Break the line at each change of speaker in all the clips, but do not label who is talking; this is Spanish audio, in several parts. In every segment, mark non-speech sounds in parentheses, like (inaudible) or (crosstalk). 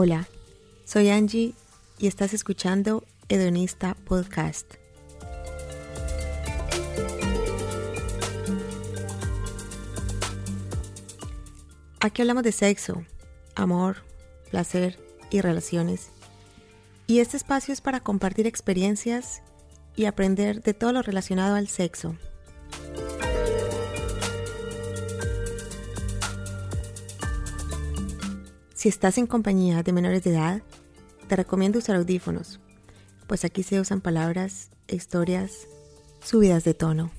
Hola, soy Angie y estás escuchando Hedonista Podcast. Aquí hablamos de sexo, amor, placer y relaciones. Y este espacio es para compartir experiencias y aprender de todo lo relacionado al sexo. Si estás en compañía de menores de edad, te recomiendo usar audífonos, pues aquí se usan palabras, historias, subidas de tono.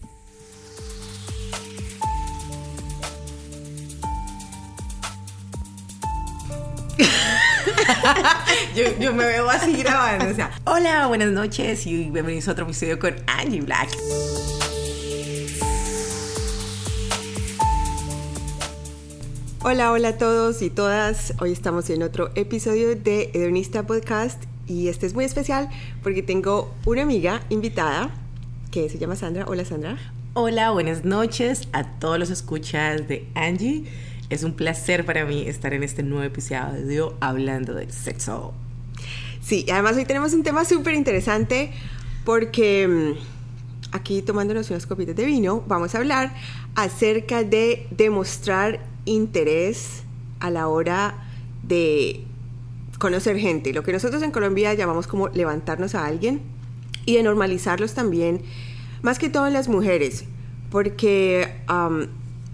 (laughs)
yo, me veo así grabando. Hola, buenas noches y bienvenidos a otro episodio con Angie Black.
Hola, hola a todos y todas. Hoy estamos en otro episodio de Hedonista Podcast y este es muy especial porque tengo una amiga invitada que se llama Sandra. Hola, Sandra.
Hola, buenas noches a todos los escuchas de Angie. Es un placer para mí estar en este nuevo episodio hablando de sexo.
Sí, además hoy tenemos un tema súper interesante porque mm, aquí tomándonos unas copitas de vino vamos a hablar acerca de demostrar interés a la hora de conocer gente, lo que nosotros en Colombia llamamos como levantarnos a alguien y de normalizarlos también, más que todo en las mujeres, porque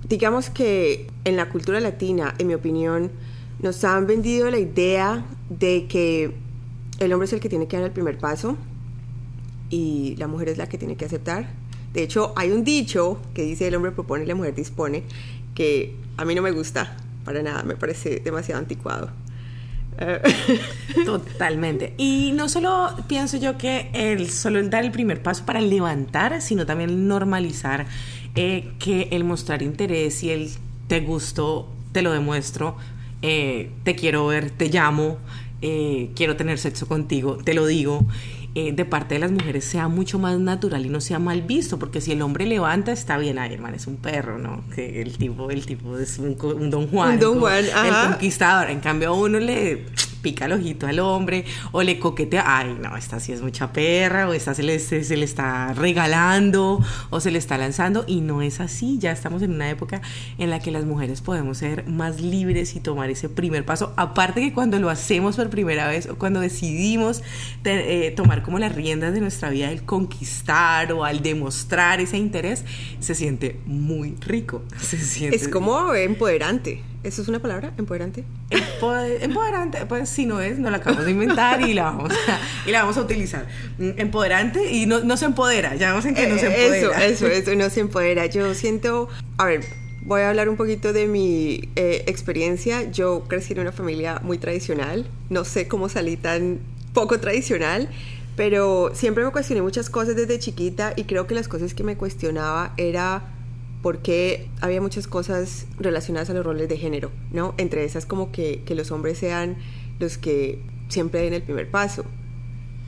digamos que en la cultura latina, en mi opinión, nos han vendido la idea de que el hombre es el que tiene que dar el primer paso y la mujer es la que tiene que aceptar. De hecho, hay un dicho que dice el hombre propone y la mujer dispone, que a mí no me gusta para nada, me parece demasiado anticuado.
Totalmente. Y no solo pienso yo que el solo dar el primer paso para levantar, sino también normalizar eh, que el mostrar interés y el te gusto, te lo demuestro, eh, te quiero ver, te llamo, eh, quiero tener sexo contigo, te lo digo. Eh, de parte de las mujeres sea mucho más natural y no sea mal visto, porque si el hombre levanta está bien, ay hermano, es un perro, ¿no? Que el tipo, el tipo es un, don Juan,
un don Juan
el conquistador, en cambio a uno le pica el ojito al hombre o le coquetea, ay, no, esta sí es mucha perra, o esta se le, se, le está regalando o se le está lanzando, y no es así. Ya estamos en una época en la que las mujeres podemos ser más libres y tomar ese primer paso. Aparte que cuando lo hacemos por primera vez o cuando decidimos eh, tomar como las riendas de nuestra vida, el conquistar o al demostrar ese interés, se siente muy rico. (laughs) Se siente
es como empoderante. ¿Eso es una palabra? ¿Empoderante?
empoderante, pues si no es, no la acabamos de inventar y la vamos a, y la vamos a utilizar. Mm, empoderante y no, no se empodera, ya vemos en que no se
eh, empodera. Eso, eso, eso, no se empodera. Yo (laughs) siento, a ver, voy a hablar un poquito de mi eh, experiencia. Yo crecí en una familia muy tradicional, no sé cómo salí tan poco tradicional, pero siempre me cuestioné muchas cosas desde chiquita y creo que las cosas que me cuestionaba era porque había muchas cosas relacionadas a los roles de género, ¿no? Entre esas como que, que los hombres sean los que siempre den el primer paso.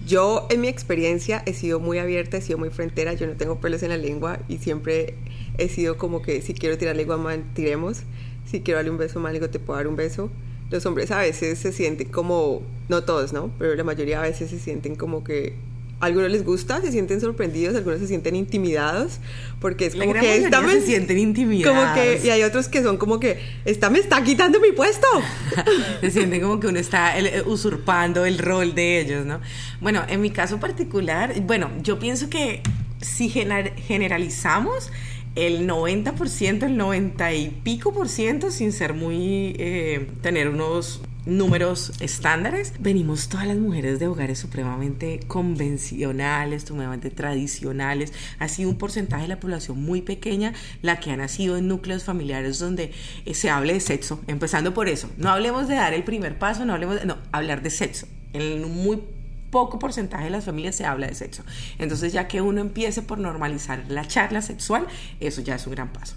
Yo en mi experiencia he sido muy abierta, he sido muy frontera, yo no tengo pelos en la lengua y siempre he sido como que si quiero tirar lengua man, tiremos, si quiero darle un beso mal, digo te puedo dar un beso. Los hombres a veces se sienten como, no todos, ¿no? Pero la mayoría a veces se sienten como que algunos les gusta, se sienten sorprendidos, algunos se sienten intimidados, porque es como que
esta se sienten intimidados.
Como que, y hay otros que son como que, esta me está quitando mi puesto. (laughs)
se sienten como que uno está eh, usurpando el rol de ellos, ¿no? Bueno, en mi caso particular, bueno, yo pienso que si generalizamos, el 90%, el 90 y pico por ciento, sin ser muy, eh, tener unos números estándares, venimos todas las mujeres de hogares supremamente convencionales, supremamente tradicionales. Ha sido un porcentaje de la población muy pequeña la que ha nacido en núcleos familiares donde eh, se hable de sexo. Empezando por eso. No hablemos de dar el primer paso, no hablemos de, no, hablar de sexo. En muy poco porcentaje de las familias se habla de sexo. Entonces, ya que uno empiece por normalizar la charla sexual, eso ya es un gran paso.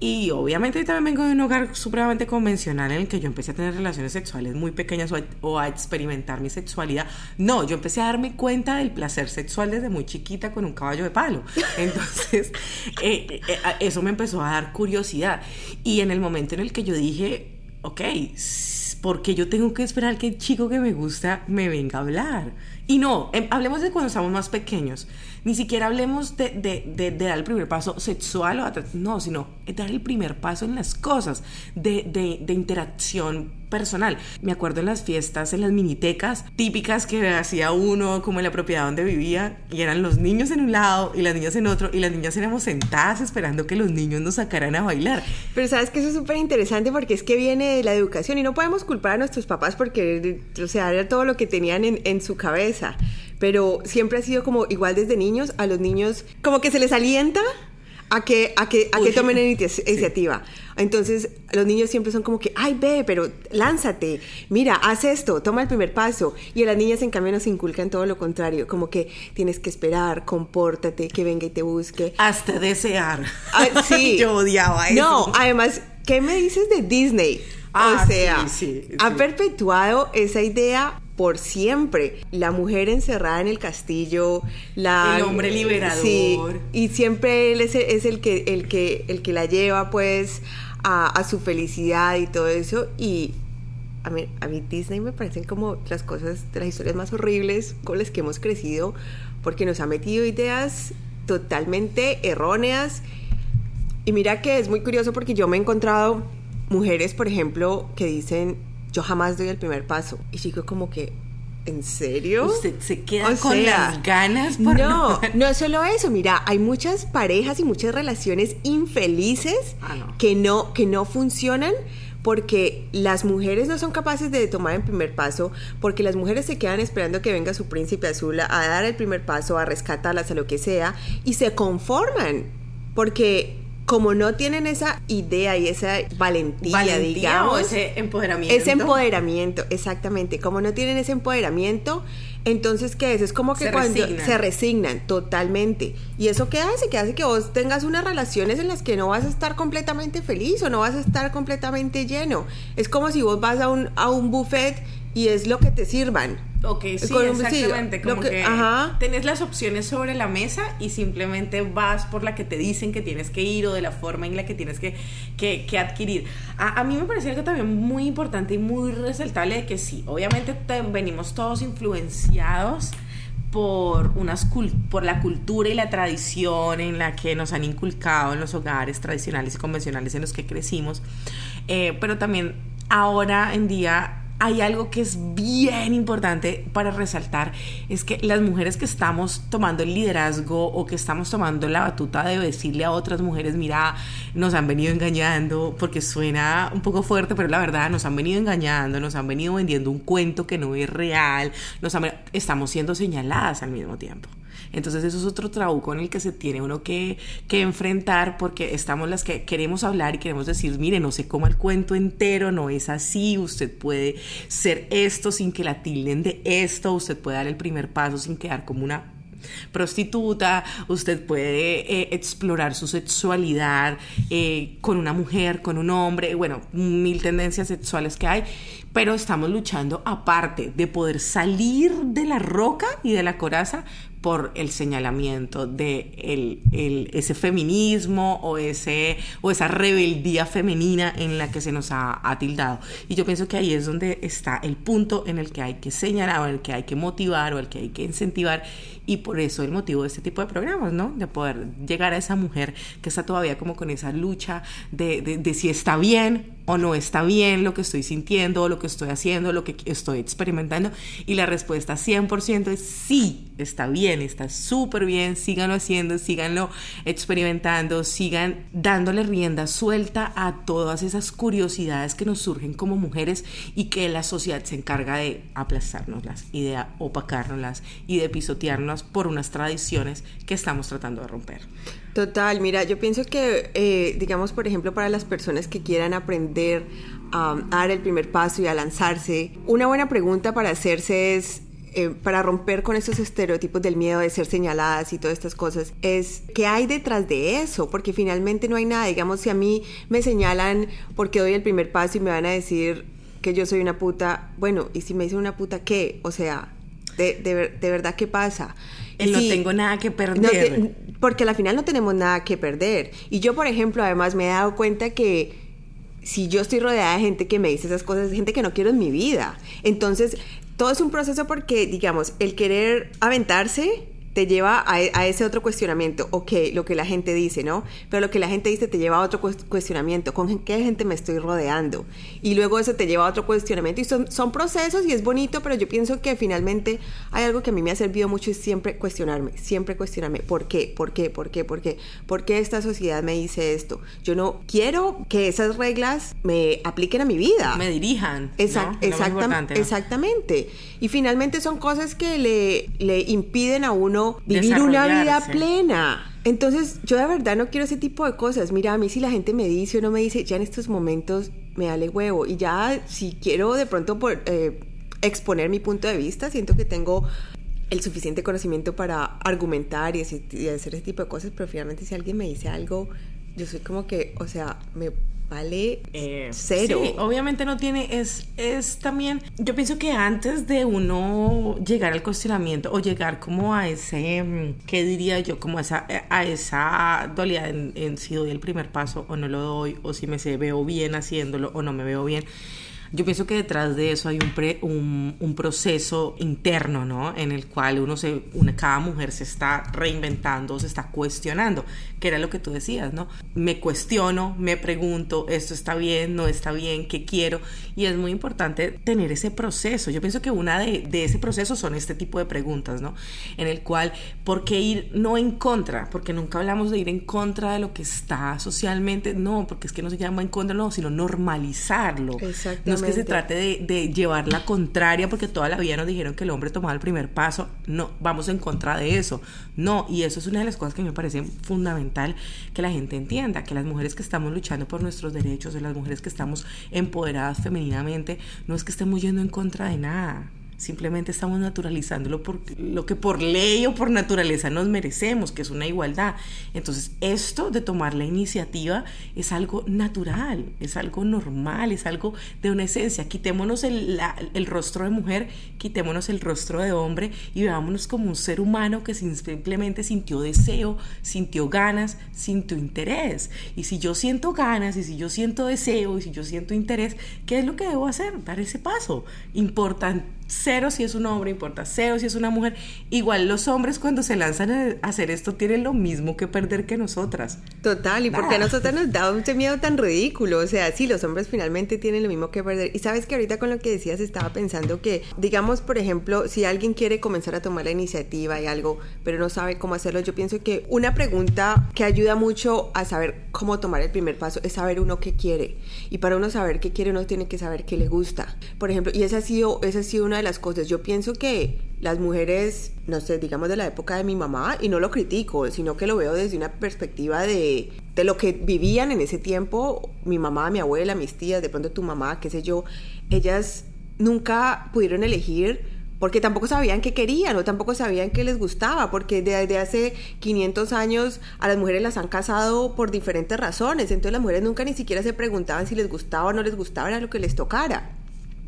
Y obviamente también vengo de un hogar supremamente convencional en el que yo empecé a tener relaciones sexuales muy pequeñas o a, experimentar mi sexualidad. No, yo empecé a darme cuenta del placer sexual desde muy chiquita con un caballo de palo. (laughs) Entonces, eh, eh, eso me empezó a dar curiosidad. Y en el momento en el que yo dije, ok, porque yo tengo que esperar que el chico que me gusta me venga a hablar. Y no, em, hablemos de cuando estamos más pequeños. Ni siquiera hablemos de, dar el primer paso sexual o no, sino dar el primer paso en las cosas, de, interacción personal. Me acuerdo en las fiestas, en las minitecas típicas que hacía uno como en la propiedad donde vivía y eran los niños en un lado y las niñas en otro y las niñas éramos sentadas esperando que los niños nos sacaran a bailar.
Pero sabes que eso es súper interesante porque es que viene de la educación y no podemos culpar a nuestros papás porque, o sea, era todo lo que tenían en, en su cabeza. Pero siempre ha sido como igual desde niños, a los niños como que se les alienta a que, a que, a que tomen iniciativa. Entonces, los niños siempre son como que, ay, ve, pero lánzate, mira, haz esto, toma el primer paso. Y a las niñas, en cambio, nos inculcan todo lo contrario, como que tienes que esperar, compórtate, que venga y te busque.
Hasta desear.
Ah, (laughs) sí.
Yo odiaba eso.
No, además, ¿qué me dices de Disney?
Ah,
o sea,
sí, sí,
ha perpetuado esa idea por siempre. La mujer encerrada en el castillo, la,
el hombre liberador.
Sí, y siempre él es, el, que, el, que, el que la lleva pues a, su felicidad y todo eso. Y a mí, a mí Disney me parecen como las cosas, las historias más horribles con las que hemos crecido, porque nos ha metido ideas totalmente erróneas. Y mira que es muy curioso porque yo me he encontrado mujeres, por ejemplo, que dicen, yo jamás doy el primer paso. Y digo como que, ¿en serio?
Usted se queda con las ganas.
Por no, no, es solo eso. Mira, hay muchas parejas y muchas relaciones infelices
ah,
que, no, que no funcionan porque las mujeres no son capaces de tomar el primer paso, porque las mujeres se quedan esperando que venga su príncipe azul a dar el primer paso, a rescatarlas, a lo que sea, y se conforman, porque como no tienen esa idea y esa valentía, digamos.
ese empoderamiento.
Ese empoderamiento, exactamente. Como no tienen ese empoderamiento, entonces, ¿qué es? Es como que cuando se resignan totalmente. ¿Y eso qué hace? Que hace que vos tengas unas relaciones en las que no vas a estar completamente feliz o no vas a estar completamente lleno. Es como si vos vas a un, a un buffet y es lo que te sirvan
Ok, sí, exactamente. como que, tenés las opciones sobre la mesa y simplemente vas por la que te dicen que tienes que ir o de la forma en la que tienes que, que, adquirir. A, a, mí me parecía que también muy importante y muy resaltable de que sí, obviamente venimos todos influenciados por, unas por la cultura y la tradición en la que nos han inculcado en los hogares tradicionales y convencionales en los que crecimos, eh, pero también ahora en día hay algo que es bien importante para resaltar, es que las mujeres que estamos tomando el liderazgo o que estamos tomando la batuta de decirle a otras mujeres, mira, nos han venido engañando, porque suena un poco fuerte, pero la verdad, nos han venido engañando, nos han venido vendiendo un cuento que no es real, nos estamos siendo señaladas al mismo tiempo. Entonces eso es otro trabuco en el que se tiene uno que, que enfrentar porque estamos las que queremos hablar y queremos decir, mire, no se coma el cuento entero, no es así, usted puede ser esto sin que la tilden de esto, usted puede dar el primer paso sin quedar como una prostituta, usted puede eh, explorar su sexualidad eh, con una mujer, con un hombre, bueno, mil tendencias sexuales que hay, pero estamos luchando aparte de poder salir de la roca y de la coraza por el señalamiento de el, ese feminismo o, ese, o esa rebeldía femenina en la que se nos ha, ha, tildado. Y yo pienso que ahí es donde está el punto en el que hay que señalar o en el que hay que motivar o el que hay que incentivar y por eso el motivo de este tipo de programas, ¿no? De poder llegar a esa mujer que está todavía como con esa lucha de, de, si está bien o no está bien lo que estoy sintiendo, lo que estoy haciendo, lo que estoy experimentando. Y la respuesta 100% es sí, está bien, está súper bien, síganlo haciendo, síganlo experimentando, sigan dándole rienda suelta a todas esas curiosidades que nos surgen como mujeres y que la sociedad se encarga de aplastárnoslas y de opacárnoslas y de pisotearnos por unas tradiciones que estamos tratando de romper.
Total, mira, yo pienso que, eh, digamos, por ejemplo, para las personas que quieran aprender a dar el primer paso y a lanzarse, una buena pregunta para hacerse es, eh, para romper con esos estereotipos del miedo de ser señaladas y todas estas cosas, es qué hay detrás de eso, porque finalmente no hay nada. Digamos, si a mí me señalan porque doy el primer paso y me van a decir que yo soy una puta, bueno, y si me dicen una puta, ¿qué? O sea, de, de, verdad, ¿qué pasa?
Y no tengo nada que perder.
porque al final no tenemos nada que perder. Y yo, por ejemplo, además me he dado cuenta que si yo estoy rodeada de gente que me dice esas cosas, gente que no quiero en mi vida. Entonces, todo es un proceso porque, digamos, el querer aventarse te lleva a, ese otro cuestionamiento. Ok, lo que la gente dice, ¿no? Pero lo que la gente dice te lleva a otro cuestionamiento. ¿Con qué gente me estoy rodeando? Y luego eso te lleva a otro cuestionamiento. Y son, son procesos y es bonito, pero yo pienso que finalmente hay algo que a mí me ha servido mucho y siempre cuestionarme, siempre cuestionarme. ¿Por qué? ¿Por qué? ¿Por qué? ¿Por qué? ¿Por qué esta sociedad me dice esto? Yo no quiero que esas reglas me apliquen a mi vida.
Me dirijan.
exactamente. Exactamente. Y finalmente son cosas que le, le impiden a uno vivir una vida plena. Entonces, yo de verdad no quiero ese tipo de cosas. Mira, a mí si la gente me dice o no me dice, ya en estos momentos me dale huevo. Y ya si quiero de pronto por, eh, exponer mi punto de vista, siento que tengo el suficiente conocimiento para argumentar y, y hacer ese tipo de cosas, pero finalmente si alguien me dice algo, yo soy como que, o sea, me vale eh, cero.
Sí, obviamente no tiene, es, es también, yo pienso que antes de uno llegar al cuestionamiento o llegar como a ese, mm, ¿qué diría yo? Como a esa, a esa dualidad en, en si doy el primer paso o no lo doy, o si me se veo bien haciéndolo o no me veo bien yo pienso que detrás de eso hay un, un, proceso interno, ¿no? En el cual uno se, cada mujer se está reinventando, se está cuestionando, que era lo que tú decías, ¿no? Me cuestiono, me pregunto, esto está bien, no está bien, qué quiero, y es muy importante tener ese proceso. Yo pienso que una de, de ese proceso son este tipo de preguntas, ¿no? En el cual, ¿por qué ir no en contra? Porque nunca hablamos de ir en contra de lo que está socialmente, no, porque es que no se llama en contra, no, sino normalizarlo.
Exactamente
que se trate de, llevar la contraria porque toda la vida nos dijeron que el hombre tomaba el primer paso. No, vamos en contra de eso. No, y eso es una de las cosas que me parece fundamental que la gente entienda, que las mujeres que estamos luchando por nuestros derechos, las mujeres que estamos empoderadas femeninamente, no es que estemos yendo en contra de nada. Simplemente estamos naturalizándolo por lo que por ley o por naturaleza nos merecemos, que es una igualdad. Entonces, esto de tomar la iniciativa es algo natural, es algo normal, es algo de una esencia. Quitémonos el, el rostro de mujer, quitémonos el rostro de hombre y veámonos como un ser humano que simplemente sintió deseo, sintió ganas, sintió interés. Y si yo siento ganas, y si yo siento deseo, y si yo siento interés, ¿qué es lo que debo hacer? Dar ese paso. Importante cero si es un hombre, importa cero si es una mujer. Igual los hombres cuando se lanzan a hacer esto tienen lo mismo que perder que nosotras.
Total, y porque a nosotras nos da un miedo tan ridículo, o sea, sí, los hombres finalmente tienen lo mismo que perder. Y sabes que ahorita con lo que decías estaba pensando que, digamos, por ejemplo, si alguien quiere comenzar a tomar la iniciativa y algo, pero no sabe cómo hacerlo, yo pienso que una pregunta que ayuda mucho a saber cómo tomar el primer paso es saber uno qué quiere. Y para uno saber qué quiere, uno tiene que saber qué le gusta. Por ejemplo, y esa ha sido, esa ha sido una de las cosas. Yo pienso que las mujeres, no sé, digamos de la época de mi mamá, y no lo critico, sino que lo veo desde una perspectiva de, de lo que vivían en ese tiempo, mi mamá, mi abuela, mis tías, de pronto tu mamá, qué sé yo, ellas nunca pudieron elegir porque tampoco sabían qué querían o tampoco sabían qué les gustaba, porque desde hace 500 años a las mujeres las han casado por diferentes razones, entonces las mujeres nunca ni siquiera se preguntaban si les gustaba o no les gustaba, era lo que les tocara.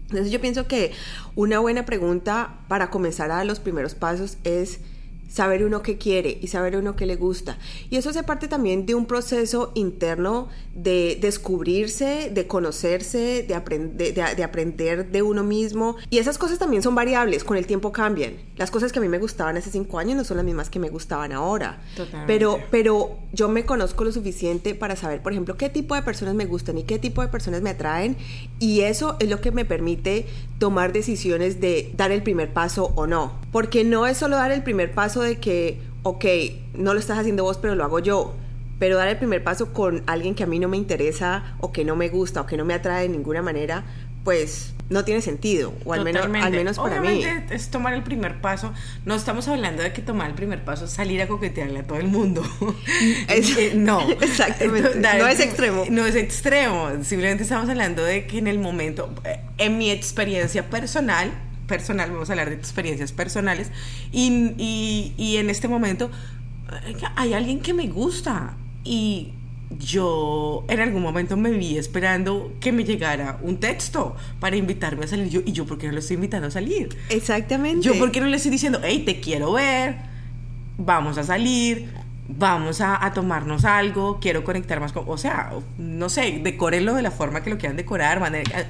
Entonces yo pienso que una buena pregunta para comenzar a los primeros pasos es saber uno qué quiere y saber uno qué le gusta. Y eso hace parte también de un proceso interno de descubrirse, de conocerse, de, aprender, de, aprender de uno mismo. Y esas cosas también son variables, con el tiempo cambian. Las cosas que a mí me gustaban hace cinco años no son las mismas que me gustaban ahora. Pero, pero yo me conozco lo suficiente para saber, por ejemplo, qué tipo de personas me gustan y qué tipo de personas me atraen. Y eso es lo que me permite tomar decisiones de dar el primer paso o no. Porque no es solo dar el primer paso de que, ok, no lo estás haciendo vos, pero lo hago yo. Pero dar el primer paso con alguien que a mí no me interesa o que no me gusta o que no me atrae de ninguna manera, pues no tiene sentido, o al menos, al menos para
Obviamente mí. Es tomar el primer paso. No estamos hablando de que tomar el primer paso es salir a coquetearle a todo el mundo. (laughs)
Eh, no, exactamente. no es extremo.
No es extremo. Simplemente estamos hablando de que en el momento, eh, en mi experiencia personal, personal, vamos a hablar de experiencias personales, y, y, y en este momento hay alguien que me gusta y yo en algún momento me vi esperando que me llegara un texto para invitarme a salir. Yo, ¿Y yo por qué no le estoy invitando a salir?
Exactamente.
Yo por qué no le estoy diciendo, hey, te quiero ver, vamos a salir, vamos a, tomarnos algo, quiero conectar más con, o sea, no sé, decórenlo de la forma que lo quieran decorar,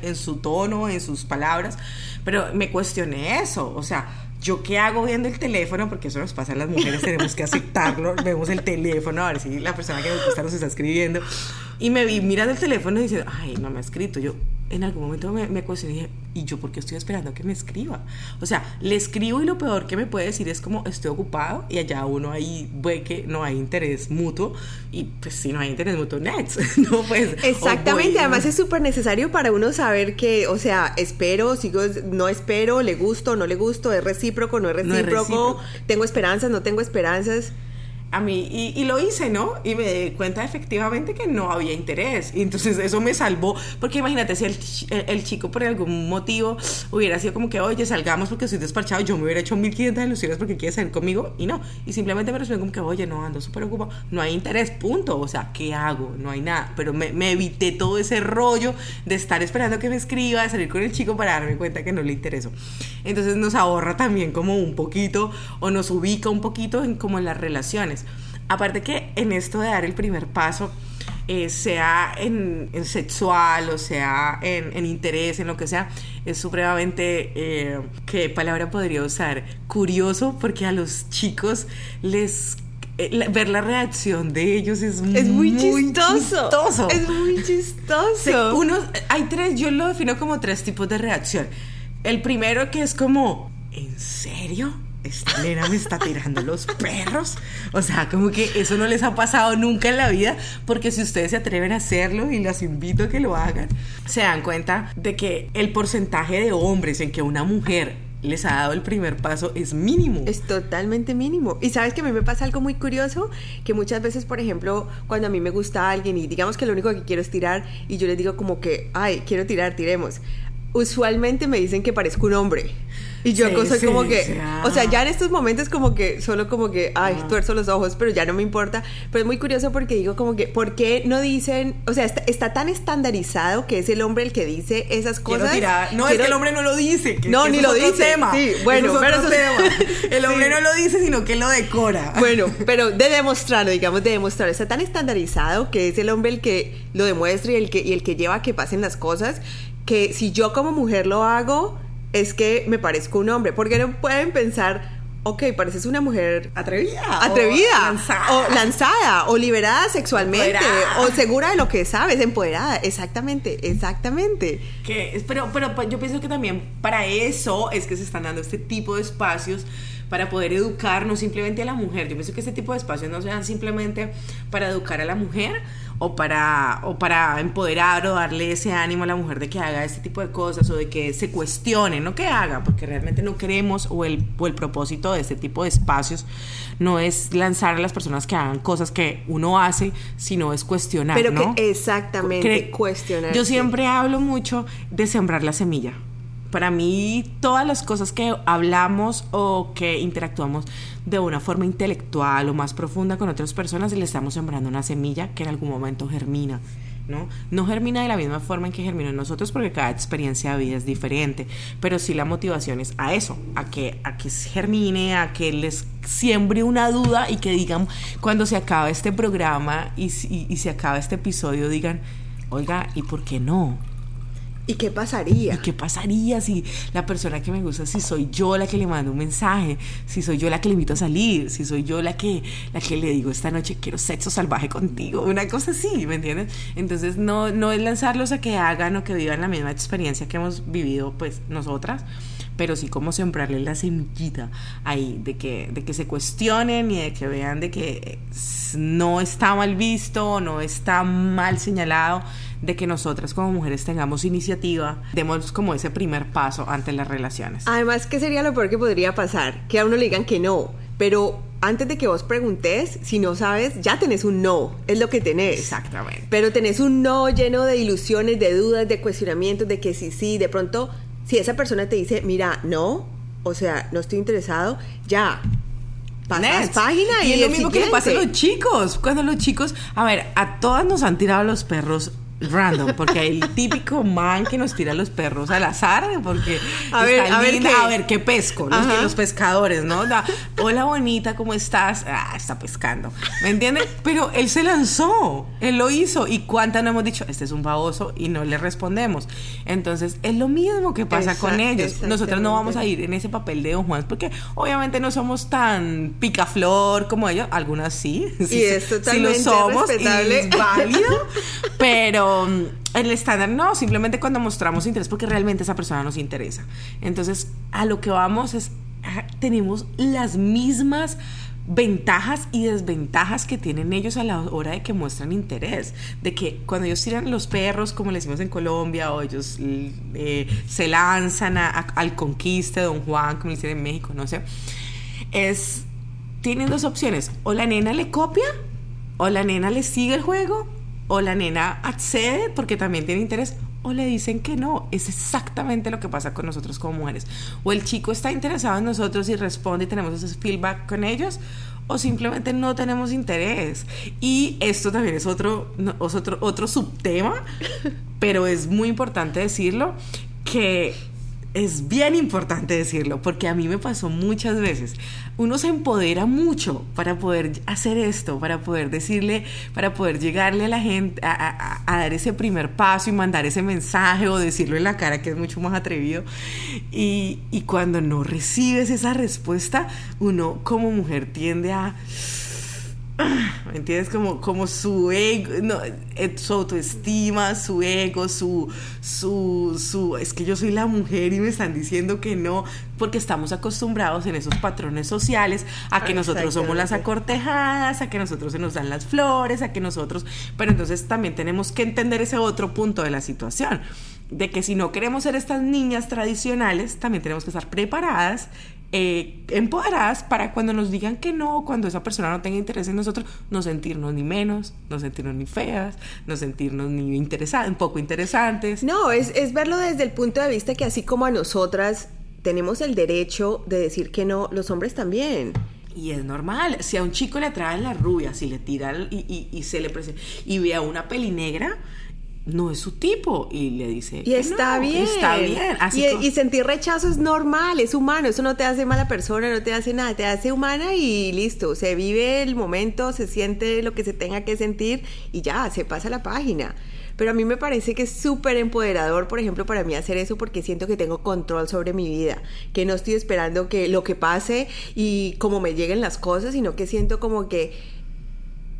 en su tono, en sus palabras, pero me cuestioné eso, o sea, ¿Yo qué hago viendo el teléfono? Porque eso nos pasa a las mujeres, tenemos que aceptarlo. (laughs) Vemos el teléfono, a ver si la persona que nos gusta nos está escribiendo. Y me vi mirando el teléfono y diciendo, ay, no me ha escrito. Yo en algún momento me, me cuestioné, ¿y yo por qué estoy esperando que me escriba? O sea, le escribo y lo peor que me puede decir es como estoy ocupado y allá uno ahí ve que no hay interés mutuo y pues si no hay interés mutuo, next, (laughs) no pues.
Exactamente, además es súper necesario para uno saber que, o sea, espero, sigo, no espero, le gusto, no le gusto, es recíproco, no es recíproco, no es recíproco. tengo esperanzas, no tengo esperanzas
a mí y, lo hice, ¿no? Y me di cuenta efectivamente que no había interés. Y entonces eso me salvó, porque imagínate si el, chico por algún motivo hubiera sido como que, oye, salgamos porque estoy despachado, yo me hubiera hecho 1500 ilusiones porque quiere salir conmigo y no. Y simplemente me respondió como que, oye, no, ando súper ocupado, no hay interés, punto. O sea, ¿qué hago? No hay nada. Pero me, me evité todo ese rollo de estar esperando que me escriba, de salir con el chico para darme cuenta que no le interesó. Entonces nos ahorra también como un poquito o nos ubica un poquito en como en las relaciones. Aparte que en esto de dar el primer paso, eh, sea en, sexual o sea en, interés, en lo que sea, es supremamente, eh, ¿qué palabra podría usar? Curioso porque a los chicos les... Eh, ver la reacción de ellos es,
es muy, chistoso. Es muy (laughs) chistoso.
uno, hay tres, yo lo defino como tres tipos de reacción. El primero que es como, ¿en serio? Esta nena me está tirando los perros. O sea, como que eso no les ha pasado nunca en la vida, porque si ustedes se atreven a hacerlo y los invito a que lo hagan, se dan cuenta de que el porcentaje de hombres en que una mujer les ha dado el primer paso es mínimo.
Es totalmente mínimo. Y sabes que a mí me pasa algo muy curioso, que muchas veces, por ejemplo, cuando a mí me gusta alguien y digamos que lo único que quiero es tirar y yo les digo como que, ay, quiero tirar, tiremos. Usualmente me dicen que parezco un hombre. Y yo soy como que, o sea, ya en estos momentos como que solo como que, ay, tuerzo los ojos, pero ya no me importa. Pero es muy curioso porque digo como que, ¿por qué no dicen, o sea, está, tan estandarizado que es el hombre el que dice esas cosas?
No, es que el hombre no lo dice.
no, ni lo dice. Sí, bueno, pero eso tema. (laughs)
El hombre no lo dice, sino que lo decora.
Bueno, (laughs) pero de demostrarlo, digamos, de demostrar, está tan estandarizado que es el hombre el que lo demuestra y el que, y el que lleva a que pasen las cosas, que si yo como mujer lo hago, es que me parezco un hombre. Porque no pueden pensar, ok, pareces una mujer
atrevida,
atrevida, o lanzada, o, lanzada, o liberada sexualmente, o segura de lo que sabes, empoderada, exactamente, exactamente.
Que, pero, pero pues, yo pienso que también para eso es que se están dando este tipo de espacios para poder educar no simplemente a la mujer. Yo pienso que este tipo de espacios no se dan simplemente para educar a la mujer, o para, o para empoderar o darle ese ánimo a la mujer de que haga este tipo de cosas o de que se cuestione, no que haga, porque realmente no queremos o el, o el propósito de este tipo de espacios no es lanzar a las personas que hagan cosas que uno hace, sino es cuestionar.
Pero que exactamente, cuestionar.
Yo siempre hablo mucho de sembrar la semilla para mí todas las cosas que hablamos o que interactuamos de una forma intelectual o más profunda con otras personas, le estamos sembrando una semilla que en algún momento germina. ¿no? No germina de la misma forma en que germina en nosotros porque cada experiencia de vida es diferente, pero sí la motivación es a eso, a que, a que germine, a que les siembre una duda y que digan cuando se acaba este programa y, y, y se acaba este episodio, digan, oiga, ¿y por qué no?
¿Y qué pasaría?
¿Y qué pasaría si la persona que me gusta, si soy yo la que le mando un mensaje, si soy yo la que le invito a salir, si soy yo la que, la que le digo esta noche quiero sexo salvaje contigo, una cosa así, ¿me entiendes? Entonces no, no es lanzarlos a que hagan o que vivan la misma experiencia que hemos vivido pues nosotras, pero sí como sembrarle la semillita ahí de que, de que se cuestionen y de que vean de que no está mal visto, no está mal señalado de que nosotras como mujeres tengamos iniciativa, demos como ese primer paso ante las relaciones.
Además, ¿qué sería lo peor que podría pasar? Que a uno le digan que no, pero antes de que vos preguntes, si no sabes, ya tenés un no, es lo que tenés.
Exactamente.
Pero tenés un no lleno de ilusiones, de dudas, de cuestionamientos, de que sí, sí, de pronto, si esa persona te dice, mira, no, o sea, no estoy interesado, ya,
pasas página y, y es lo mismo que le pasa a los chicos. Cuando los chicos, a ver, a todas nos han tirado los perros random, porque hay el típico man que nos tira los perros al azar, porque
a ver, a ver, qué,
a ver qué pesco, los, que, los pescadores, ¿no? Hola bonita, ¿cómo estás? Ah, está pescando, ¿me entiendes? Pero él se lanzó, él lo hizo y cuántas no hemos dicho, este es un baboso y no le respondemos. Entonces es lo mismo que pasa con ellos. Nosotros no vamos a ir en ese papel de Don Juan, porque obviamente no somos tan picaflor como ellos, algunas sí, (laughs)
sí, y es
sí lo somos y es válido, (laughs) pero en el estándar no, simplemente cuando mostramos interés porque realmente esa persona nos interesa. Entonces, a lo que vamos es, tenemos las mismas ventajas y desventajas que tienen ellos a la hora de que muestran interés. De que cuando ellos tiran los perros, como le decimos en Colombia, o ellos eh, se lanzan al conquiste de Don Juan, como le dicen en México, no sé, es, tienen dos opciones. O la nena le copia, o la nena le sigue el juego, o la nena accede porque también tiene interés o le dicen que no. Es exactamente lo que pasa con nosotros como mujeres. O el chico está interesado en nosotros y responde y tenemos ese feedback con ellos o simplemente no tenemos interés. Y esto también es otro, otro, otro subtema, pero es muy importante decirlo, que es bien importante decirlo, porque a mí me pasó muchas veces. Uno se empodera mucho para poder hacer esto, para poder decirle, para poder llegarle a la gente, a, dar ese primer paso y mandar ese mensaje o decirlo en la cara, que es mucho más atrevido. Y, y cuando no recibes esa respuesta, uno como mujer tiende a ¿Me entiendes? Como, como su ego, no, eh, su autoestima, su ego, su, su, su, es que yo soy la mujer y me están diciendo que no, porque estamos acostumbrados en esos patrones sociales a que nosotros somos las acortejadas, a que nosotros se nos dan las flores, a que nosotros, pero entonces también tenemos que entender ese otro punto de la situación, de que si no queremos ser estas niñas tradicionales, también tenemos que estar preparadas eh, empoderadas para cuando nos digan que no, cuando esa persona no tenga interés en nosotros, no sentirnos ni menos, no sentirnos ni feas, no sentirnos ni interesadas, un poco interesantes.
No, es, es verlo desde el punto de vista que así como a nosotras tenemos el derecho de decir que no, los hombres también.
Y es normal. Si a un chico le traen la rubia, si le tira y, y, y se le presenta y ve a una peli negra, no es su tipo y le dice
y está bien.
está bien
y, sentir rechazo es normal es humano eso no te hace mala persona no te hace nada te hace humana y listo se vive el momento se siente lo que se tenga que sentir y ya se pasa la página. Pero a mí me parece que es súper empoderador, por ejemplo, para mí hacer eso porque siento que tengo control sobre mi vida, que no estoy esperando que lo que pase y como me lleguen las cosas, sino que siento como que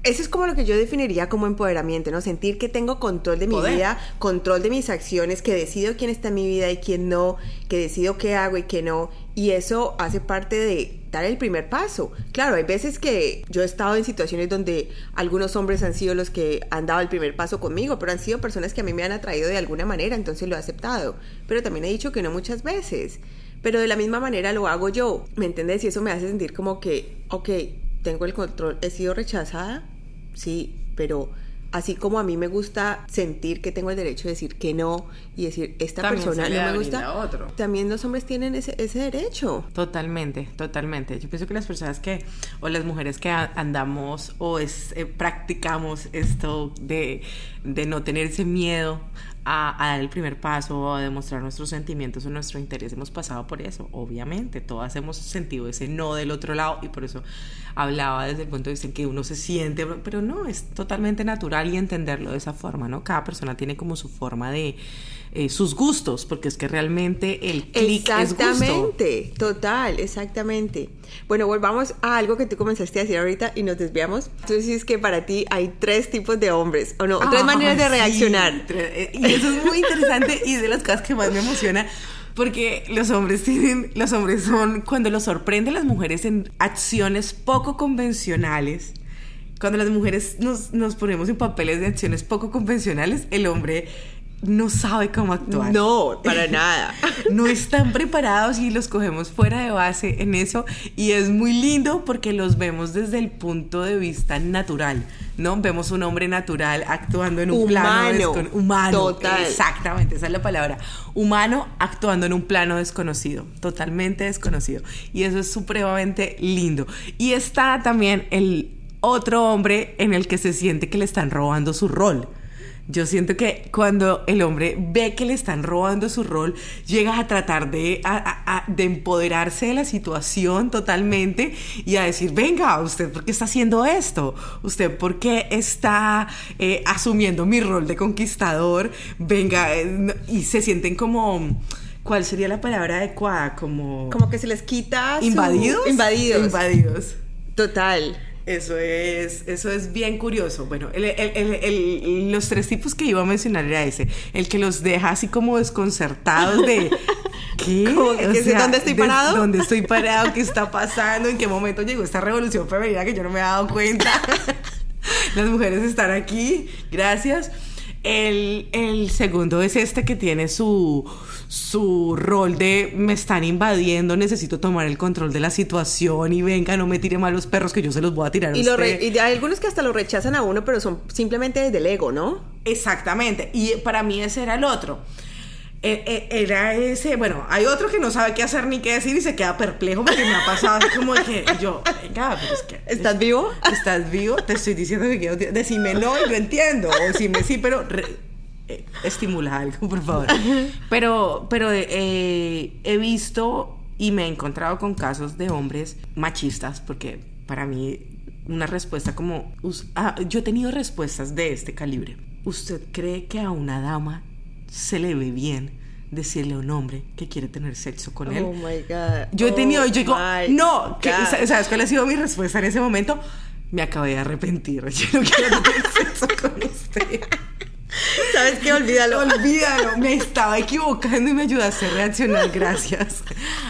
eso es como lo que yo definiría como empoderamiento, ¿no? Sentir que tengo control de mi vida, control de mis acciones, que decido quién está en mi vida y quién no, que decido qué hago y qué no. Y eso hace parte de dar el primer paso. Claro, hay veces que yo he estado en situaciones donde algunos hombres han sido los que han dado el primer paso conmigo, pero han sido personas que a mí me han atraído de alguna manera, entonces lo he aceptado. Pero también he dicho que no muchas veces. Pero de la misma manera lo hago yo, ¿me entiendes? Y eso me hace sentir como que, ok, tengo el control, he sido rechazada, sí, pero así como a mí me gusta sentir que tengo el derecho de decir que no y decir esta persona no me gusta, también los hombres tienen ese, ese, derecho.
Totalmente, totalmente. Yo pienso que las personas que, o las mujeres que andamos o es, eh, practicamos esto de, de no tener ese miedo a, dar el primer paso a demostrar nuestros sentimientos o nuestro interés. Hemos pasado por eso, obviamente. Todas hemos sentido ese no del otro lado y por eso hablaba desde el punto de vista en que uno se siente, pero no, es totalmente natural y entenderlo de esa forma, ¿no? Cada persona tiene como su forma de, eh, sus gustos, porque es que realmente el clic es gusto.
Exactamente, total, exactamente. Bueno, volvamos a algo que tú comenzaste a decir ahorita y nos desviamos. Tú dices que para ti hay tres tipos de hombres, ¿o no? tres maneras de reaccionar.
Eh, y eso es muy interesante y de las cosas que más me emociona. Porque los hombres tienen, los hombres son, cuando los sorprende las mujeres en acciones poco convencionales, cuando las mujeres nos, nos ponemos en papeles de acciones poco convencionales, el hombre no sabe cómo actuar.
No, para nada. (laughs)
no están preparados y los cogemos fuera de base en eso y es muy lindo porque los vemos desde el punto de vista natural, ¿no? Vemos un hombre natural actuando en un plano humano. Total. Exactamente, esa es la palabra. Humano actuando en un plano desconocido, totalmente desconocido. Y eso es supremamente lindo. Y está también el otro hombre en el que se siente que le están robando su rol Yo siento que cuando el hombre ve que le están robando su rol, llega a tratar de, de empoderarse de la situación totalmente y a decir, venga, ¿usted por qué está haciendo esto? ¿Usted por qué está eh, asumiendo mi rol de conquistador? Venga, eh, y se sienten como... ¿Cuál sería la palabra adecuada? Como...
Como que se les quita...
¿Invadidos?
Invadidos.
Invadidos.
Total.
Eso es, eso es bien curioso. Bueno, los tres tipos que iba a mencionar era ese. El que los deja así como desconcertados de... (laughs) ¿Qué?
¿Dónde estoy parado?
¿Dónde estoy parado? ¿Qué está pasando? ¿En qué momento llegó esta revolución femenina que yo no me he dado cuenta? (laughs) Las mujeres están aquí. Gracias. El, el segundo es este que tiene su su rol de me están invadiendo, necesito tomar el control de la situación y venga, no me tire mal los perros que yo se los voy a tirar.
y, y hay algunos que hasta lo rechazan a uno, pero son simplemente desde el ego, ¿no?
Exactamente. Y para mí ese era el otro. E, e, era ese, bueno, hay otro que no sabe qué hacer ni qué decir y se queda perplejo porque me ha pasado así como de que yo, venga, pero es que...
¿Estás vivo?
¿Estestás vivo? Te estoy diciendo que quiero... Decime no y lo entiendo. O decime sí, pero eh, estimula algo, por favor. Pero, pero eh, he visto y me he encontrado con casos de hombres machistas, porque para mí una respuesta como... Ah, yo he tenido respuestas de este calibre. ¿Usted cree que a una dama se le ve bien decirle a un hombre que quiere tener sexo con él?
Oh my God.
Yo he tenido,
oh
yo digo, no, ¿sabes cuál ha sido mi respuesta en ese momento? Me acabé de arrepentir, (laughs) yo no quiero tener sexo con usted. (laughs)
¿Sabes qué? Olvídalo.
Olvídalo. Me estaba equivocando y me ayudaste a reaccionar. Gracias.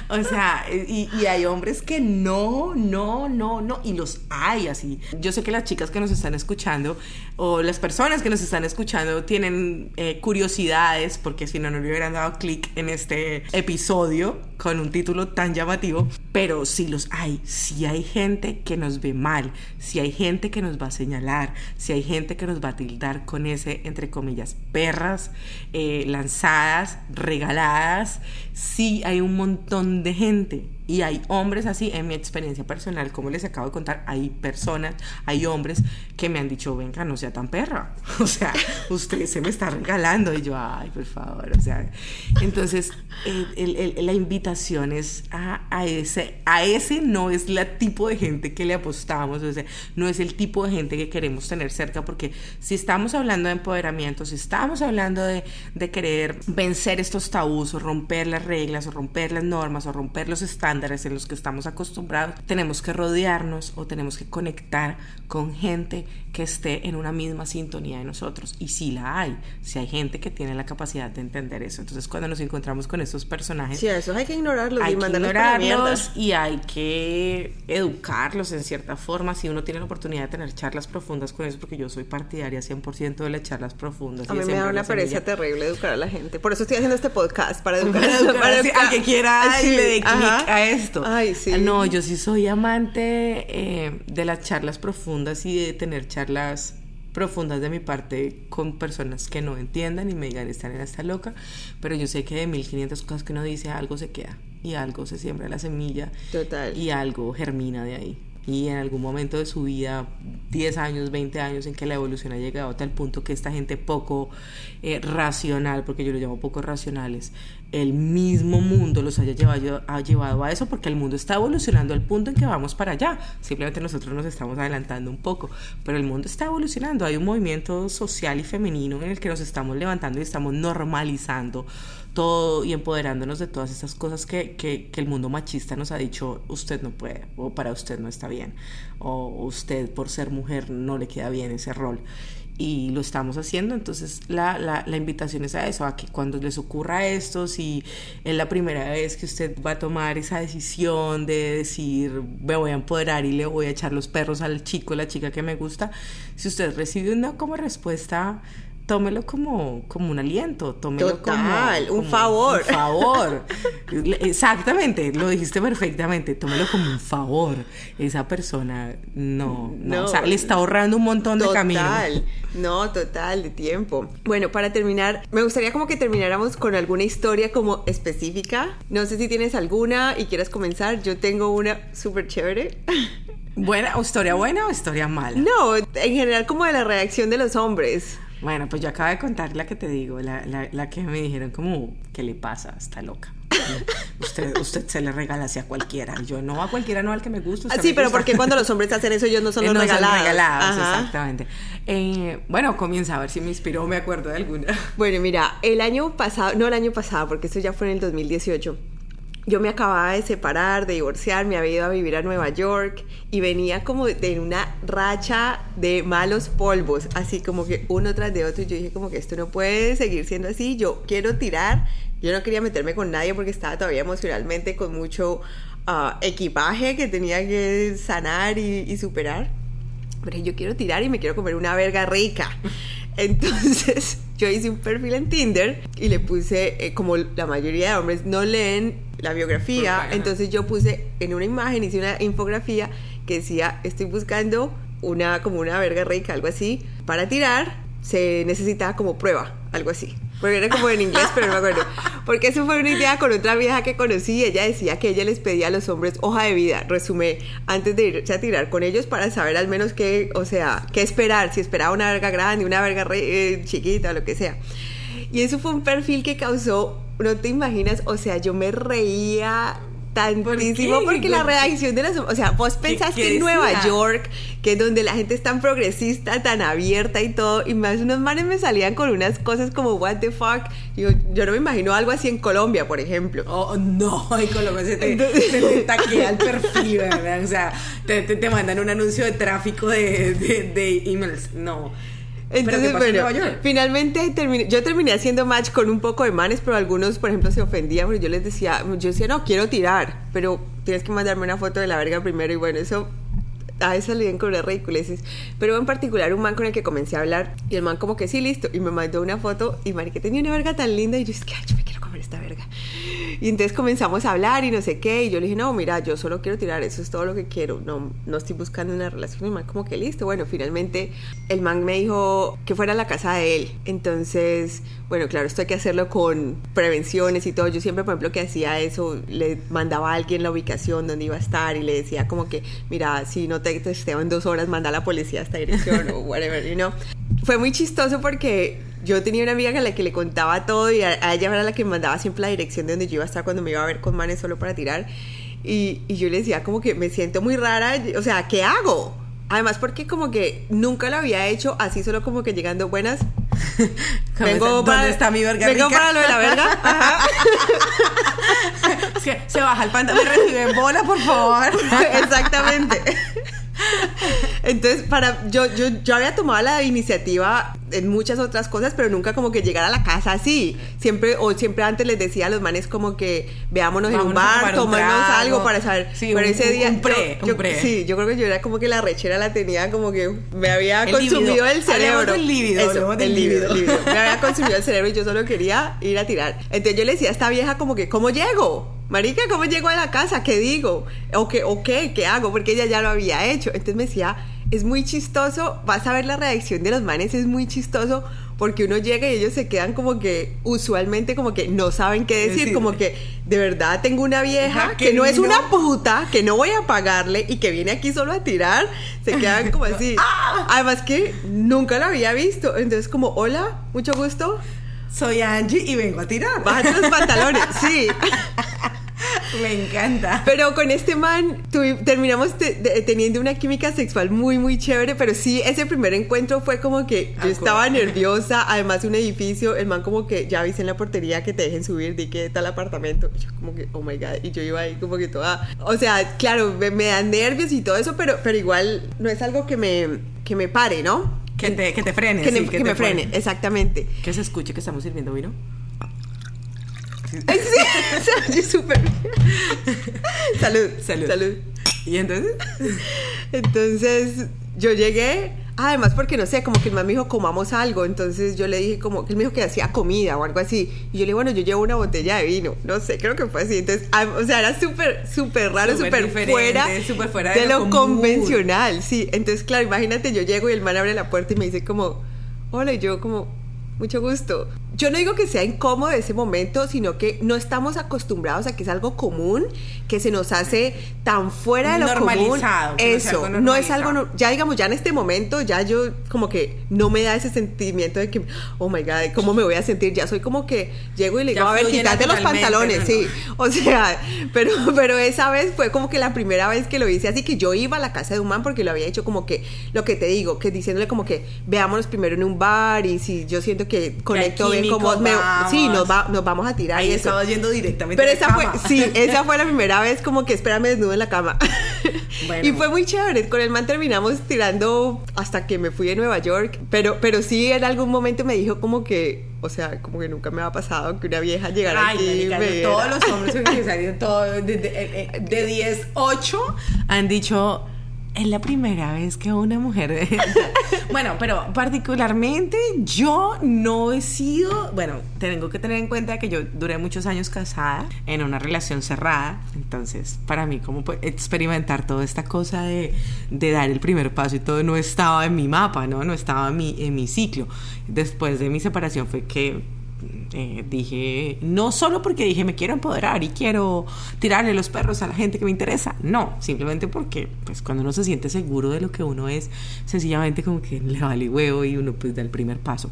O sea, y, hay hombres que no, no, no, no. Y los hay así. Yo sé que las chicas que nos están escuchando o las personas que nos están escuchando tienen eh, curiosidades porque si no, no le hubieran dado clic en este episodio con un título tan llamativo. Pero si los hay. Si hay gente que nos ve mal. Si hay gente que nos va a señalar. Si hay gente que nos va a tildar con ese entre comillas, perras eh, lanzadas, regaladas. Sí, hay un montón de gente y hay hombres así, en mi experiencia personal, como les acabo de contar, hay personas, hay hombres que me han dicho, venga, no sea tan perra. (laughs) O sea, usted se me está regalando. Y yo, ay, por favor. O sea, entonces la invitación es a, ese, a ese no es el tipo de gente que le apostamos, o sea, no es el tipo de gente que queremos tener cerca, porque si estamos hablando de empoderamiento, si estamos hablando de, de querer vencer estos tabús, o romper las reglas, o romper las normas, o romper los estándares, en los que estamos acostumbrados, tenemos que rodearnos o tenemos que conectar con gente que esté en una misma sintonía de nosotros. Y si la hay, si hay gente que tiene la capacidad de entender eso. Entonces, cuando nos encontramos con estos personajes,
sí, eso hay que ignorarlos
hay
y
que ignorarlos y hay que educarlos en cierta forma. Si uno tiene la oportunidad de tener charlas profundas con eso, porque yo soy partidaria 100% de las charlas profundas.
A mí me da una pereza terrible educar a la gente. Por eso estoy haciendo este podcast, para educar,
para educar, que quiera le dé clic a esto.
Ay, sí.
No, yo sí soy amante eh, de las charlas profundas y de tener charlas profundas de mi parte con personas que no entiendan y me digan, están en esta loca, pero yo sé que de 1500 cosas que uno dice, algo se queda y algo se siembra la semilla
Total.
y algo germina de ahí y en algún momento de su vida, 10 años, 20 años, en que la evolución ha llegado a tal punto que esta gente poco eh, racional, porque yo lo llamo poco racionales, el mismo mundo los haya llevado, ha llevado a eso, porque el mundo está evolucionando al punto en que vamos para allá. Simplemente nosotros nos estamos adelantando un poco, pero el mundo está evolucionando. Hay un movimiento social y femenino en el que nos estamos levantando y estamos normalizando todo y empoderándonos de todas esas cosas que, que, el mundo machista nos ha dicho, usted no puede, o para usted no está bien, o usted por ser mujer no le queda bien ese rol. Y lo estamos haciendo, entonces la, la, la invitación es a eso, a que cuando les ocurra esto, si es la primera vez que usted va a tomar esa decisión de decir, me voy a empoderar y le voy a echar los perros al chico, la chica que me gusta, si usted recibe una como respuesta tómelo como, como un aliento, tómelo como,
un favor.
Un favor. (laughs) Exactamente, lo dijiste perfectamente, tómelo como un favor. Esa persona no, no, o sea, le está ahorrando un montón de camino.
Total, no, total, de tiempo. Bueno, para terminar, me gustaría como que termináramos con alguna historia como específica. No sé si tienes alguna y quieras comenzar. Yo tengo una súper chévere.
¿Buena? ¿Historia buena o historia mala?
No, en general como de la reacción de los hombres.
Bueno, pues yo acabo de contar la que te digo, la, la, la que me dijeron como, ¿qué le pasa? Está loca. (laughs) Usted, usted se le regala así a cualquiera. Yo no a cualquiera, no al que me gusta.
Ah, sí, pero porque cuando los hombres hacen eso ellos no (laughs) son los
no son
regalados.
regalados,
Ajá.
exactamente. Eh, bueno, comienza a ver si me inspiró, me acuerdo de alguna.
Bueno, mira, el año pasado, no el año pasado, porque eso ya fue en el 2018. Yo me acababa de separar, de divorciar, me había ido a vivir a Nueva York y venía como de una racha de malos polvos, así como que uno tras de otro. Y yo dije como que esto no puede seguir siendo así, yo quiero tirar. Yo no quería meterme con nadie porque estaba todavía emocionalmente con mucho ah, equipaje que tenía que sanar y, y superar. Pero yo quiero tirar y me quiero comer una verga rica. (laughs) Entonces (laughs) yo hice un perfil en Tinder y le puse, eh, como la mayoría de hombres no leen la biografía, entonces yo puse en una imagen, hice una infografía que decía, estoy buscando una, como una verga rica, algo así, para tirar se necesitaba como prueba, algo así. Porque era como en inglés, pero no me acuerdo. (laughs) Porque eso fue una idea con otra vieja que conocí. Ella decía que ella les pedía a los hombres hoja de vida, resume, antes de irse a tirar con ellos para saber al menos qué, o sea, qué esperar. Si esperaba una verga grande, una verga re- eh, chiquita, lo que sea. Y eso fue un perfil que causó, no te imaginas, o sea, yo me reía tantísimo porque la reacción de las... O sea, vos pensás que en Nueva? York, que es donde la gente es tan progresista, tan abierta y todo, y más unos manes me salían con unas cosas como, what the fuck. Yo, yo no me imagino algo así en Colombia, por ejemplo.
Oh, no, (laughs) ay, Colombia se te,
Entonces-
se te taquea el perfil, ¿verdad? O sea, te, te, te mandan un anuncio de tráfico de, de, de emails. No. ¿Pero
Entonces,
en
bueno, finalmente terminé, yo terminé haciendo match con un poco de manes, pero algunos, por ejemplo, se ofendían porque yo les decía, yo decía, no, quiero tirar, pero tienes que mandarme una foto de la verga primero y bueno, eso a veces salían con las ridiculeces. Pero en particular un man con el que comencé a hablar y el man como que sí, listo, y me mandó una foto y marica tenía una verga tan linda y yo es que, yo me quiero comer esta verga. Y entonces comenzamos a hablar y no sé qué, y yo le dije, no, mira, yo solo quiero tirar, eso es todo lo que quiero, no, no estoy buscando una relación. Y el man como que listo, bueno, finalmente el man me dijo que fuera a la casa de él. Entonces, bueno, claro, esto hay que hacerlo con prevenciones y todo. Yo siempre, por ejemplo, que hacía eso, le mandaba a alguien la ubicación donde iba a estar y le decía como que, mira, si no te testeo en dos horas, manda a la policía a esta dirección o whatever, you know. Fue muy chistoso porque yo tenía una amiga a la que le contaba todo y a, ella era la que mandaba siempre la dirección de donde yo iba a estar cuando me iba a ver con manes solo para tirar. Y yo le decía como que me siento muy rara, o sea, ¿qué hago? Además porque como que nunca lo había hecho así solo como que llegando buenas. (laughs)
¿Dónde está mi verga
Vengo
rica?
para lo de la verga. Ajá. (laughs)
Se baja el pantalón, me recibe en bola, por favor. (laughs)
Exactamente. Entonces, para yo, yo, yo había tomado la iniciativa en muchas otras cosas, pero nunca como que llegar a la casa así. Siempre, o siempre antes les decía a los manes como que veámonos en un bar, tomarnos algo para saber.
Sí,
pero
un-
ese día.
un pre,
yo-
un
yo-
pre.
Sí, yo creo que yo era como que la rechera la tenía como que me había
El
consumido
líbido.
el cerebro.
Líbido,
Eso, el líbido,
líbido.
el líbido. Me había (laughs) consumido el cerebro y yo solo quería ir a tirar. Entonces yo le decía a esta vieja como que, ¿cómo llego? Marica, ¿cómo llego a la casa? ¿Qué digo? ¿O qué, o qué? ¿Qué hago? Porque ella ya lo había hecho. Entonces me decía, es muy chistoso, vas a ver la reacción de los manes, es muy chistoso porque uno llega y ellos se quedan como que, usualmente como que no saben qué decir, como que de verdad tengo una vieja
Ajá,
que
que
no es una puta, que no voy a pagarle y que viene aquí solo a tirar, se quedan como (laughs) así. Además que nunca lo había visto, entonces como, hola, mucho gusto,
Soy Angie y vengo a tirar.
bájate los pantalones, (laughs) sí. (laughs)
Me encanta.
Pero con este man terminamos te- de- teniendo una química sexual muy, muy chévere, pero sí, ese primer encuentro fue como que yo estaba nerviosa, además un edificio, el man como que ya avisa en la portería que te dejen subir, di que tal apartamento, y yo como que, oh my god, y yo iba ahí como que toda, o sea, claro, me, me dan nervios y todo eso, pero, pero igual no es algo que me, que me pare, ¿no?
Que te, que te frene.
Que,
sí,
me- que
te
me frene,
pone.
exactamente.
Que se escuche que estamos sirviendo vino.
Ay, sí, (laughs) se oye súper. Salud,
Salud.
salud.
Y entonces,
Entonces yo llegué, además porque no sé, como que el man me dijo comamos algo, entonces yo le dije como que él me dijo que hacía comida o algo así, y yo le dije bueno yo llevo una botella de vino, no sé, creo que fue así, entonces, o sea, era súper, súper raro,
Súper
fuera,
fuera
de,
de
lo
lo
convencional, sí, entonces claro, imagínate yo llego y el man abre la puerta y me dice como, hola, y yo como, mucho gusto, yo no digo que sea incómodo ese momento, sino que no estamos acostumbrados a que es algo común, que se nos hace tan fuera de lo
normalizado,
común. Eso, no es algo, ya digamos, ya en este momento, ya yo como que no me da ese sentimiento de que, oh my God, ¿cómo me voy a sentir? Ya soy como que llego y le digo, a ver, quítate los pantalones, sí. O sea, pero, pero esa vez fue como que la primera vez que lo hice, así que yo iba a la casa de un man porque lo había hecho como que, lo que te digo, que diciéndole como que veámonos primero en un bar y si yo siento que conecto bien como me, sí, nos, va, nos vamos a tirar.
Ahí
y
estaba yendo directamente
Pero esa fue, sí, (laughs) esa fue la primera vez como que espérame desnudo en la cama. (laughs) y fue muy chévere. Con el man terminamos tirando hasta que me fui a Nueva York. Pero, pero sí, en algún momento me dijo como que, o sea, como que nunca me ha pasado que una vieja llegara aquí. y me
todos los hombres que salieron todos de, de, de 10, 8 han dicho es la primera vez que una mujer... (laughs) bueno, pero particularmente yo no he sido... Bueno, tengo que tener en cuenta que yo duré muchos años casada en una relación cerrada. Entonces, para mí, como experimentar toda esta cosa de, de, dar el primer paso y todo no estaba en mi mapa, ¿no? No estaba en mi, en mi ciclo. Después de mi separación fue que eh, dije, no solo porque dije me quiero empoderar y quiero tirarle los perros a la gente que me interesa, no, simplemente porque pues cuando uno se siente seguro de lo que uno es, sencillamente como que le vale huevo y uno pues da el primer paso.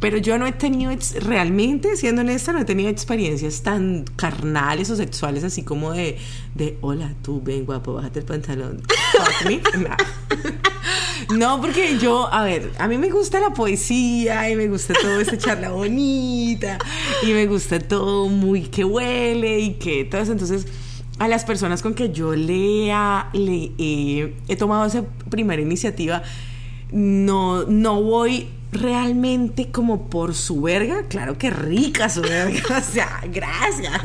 Pero yo no he tenido, realmente, siendo honesta, no he tenido experiencias tan carnales o sexuales así como de, de hola, tú ven guapo, bájate el pantalón. (laughs) (laughs) No, porque yo, a ver, a mí me gusta la poesía y me gusta todo esta charla bonita y me gusta todo muy que huele y que todo eso. Entonces, a las personas con que yo lea, le, he tomado esa primera iniciativa, no, no voy realmente como por su verga, claro que rica su verga, (laughs) o sea, gracias,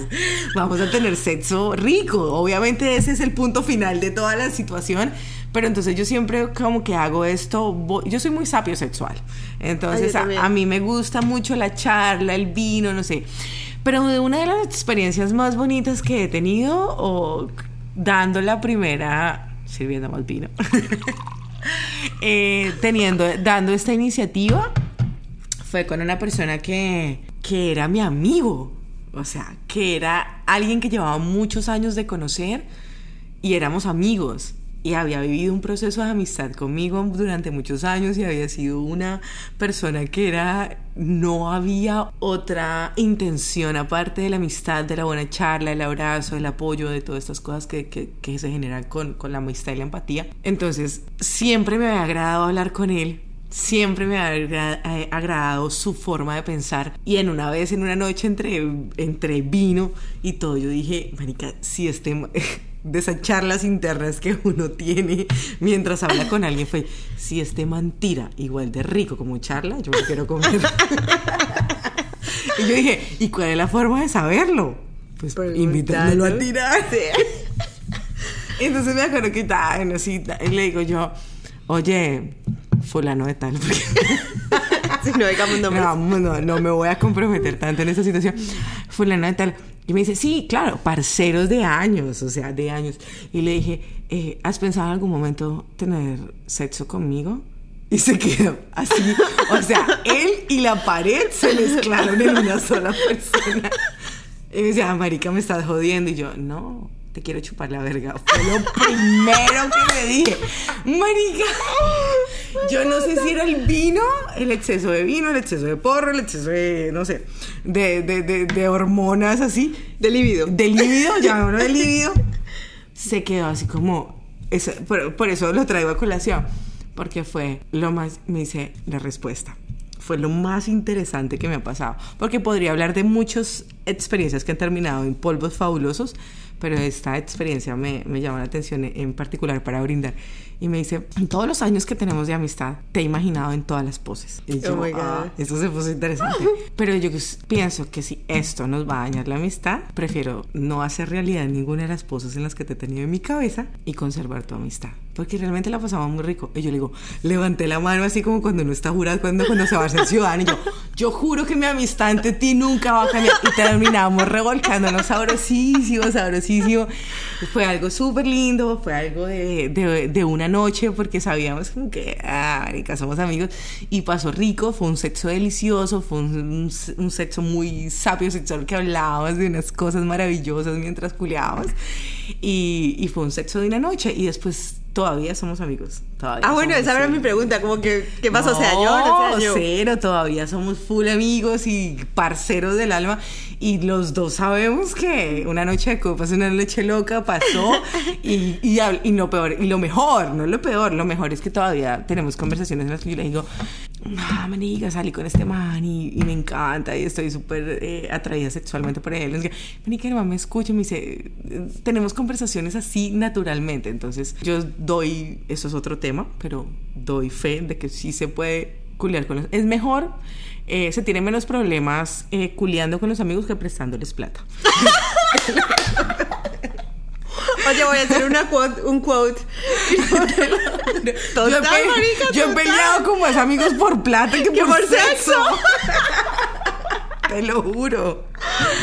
vamos a tener sexo rico, obviamente ese es el punto final de toda la situación, pero entonces yo siempre como que hago esto, yo soy muy sapio sexual, entonces a, mí me gusta mucho la charla, el vino, no sé, pero una de las experiencias más bonitas que he tenido o dando la primera, sirviendo mal vino. (laughs) Eh, teniendo, dando esta iniciativa, fue con una persona que, que era mi amigo. O sea, que era alguien que llevaba muchos años de conocer y éramos amigos y había vivido un proceso de amistad conmigo durante muchos años y había sido una persona que era, no había otra intención aparte de la amistad, de la buena charla, el abrazo, el apoyo, de todas estas cosas que, que, se generan con, con la amistad y la empatía. Entonces, siempre me había agradado hablar con él, siempre me ha eh, agradado su forma de pensar y en una vez en una noche entre, entre vino y todo yo dije marica si este (laughs) de esas charlas internas que uno tiene mientras habla con alguien fue, si este man tira igual de rico como charla, yo me quiero comer. (laughs) y yo dije, ¿y cuál es la forma de saberlo? Pues invitándolo a tirar. (laughs) Entonces me acuerdo que estaba en cita y le digo yo, oye, fulano de tal, porque... (laughs)
no digamos
No, no, no me voy a comprometer tanto en esa situación. Fulano de tal y me dice, sí, claro, parceros de años, o sea, de años. Y le dije, eh, ¿has pensado en algún momento tener sexo conmigo? Y se quedó así. O sea, él y la pared se mezclaron en una sola persona. Y me decía, marica, me estás jodiendo. Y yo, no, te quiero chupar la verga. Fue lo primero que le dije. Marica, yo no sé si era el vino, el exceso de vino, el exceso de porro, el exceso de, no sé, de, de, de, hormonas así.
De líbido.
De líbido, llamémoslo de líbido. Se quedó así como... por, por eso lo traigo a colación. Porque fue lo más... Me dice la respuesta fue lo más interesante que me ha pasado. Porque podría hablar de muchas experiencias que han terminado en polvos fabulosos, pero esta experiencia me, me llama la atención en particular para brindar. Y me dice, en todos los años que tenemos de amistad, te he imaginado en todas las poses. Y yo, oh my God. Ah, eso se puso interesante. (laughs) pero yo pienso que si esto nos va a dañar la amistad, prefiero no hacer realidad ninguna de las poses en las que te he tenido en mi cabeza y conservar tu amistad. Porque realmente la pasamos muy rico. Y yo le digo, levanté la mano así como cuando no está jurado, cuando, cuando se va a ser ciudadano. Y yo, yo juro que mi amistad ante ti nunca va a cambiar. Y terminamos revolcándonos sabrosísimo, sabrosísimo fue algo súper lindo, fue algo de, de, una noche porque sabíamos que, ah, marica, somos amigos. Y pasó rico, fue un sexo delicioso, fue un, un, sexo muy sabio sexual que hablábamos de unas cosas maravillosas mientras culeábamos. Y, y fue un sexo de una noche. Y después todavía somos amigos.
ah, bueno, esa era mi pregunta, como que, ¿qué pasó? ¿Se año
no se cero, todavía somos full amigos y parceros del alma. Y los dos sabemos que una noche de copas, una noche loca pasó. (laughs) y, y, y, lo peor, y lo mejor, no lo peor, lo mejor es que todavía tenemos conversaciones en las que yo le digo, ah, maniga, salí con este man y, me encanta y estoy súper eh, atraída sexualmente por él. Es que, el me escucha y me dice, tenemos conversaciones así naturalmente. Entonces, yo doy, eso es otro tema, pero doy fe de que sí se puede culiar con los... Es mejor, eh, se tiene menos problemas eh, culiando con los amigos que prestándoles plata. (laughs) (laughs)
Oye, voy a hacer una quote, un quote.
Total, yo he, marica, yo he peleado con mis amigos por plata que, por, por, sexo. Te lo juro.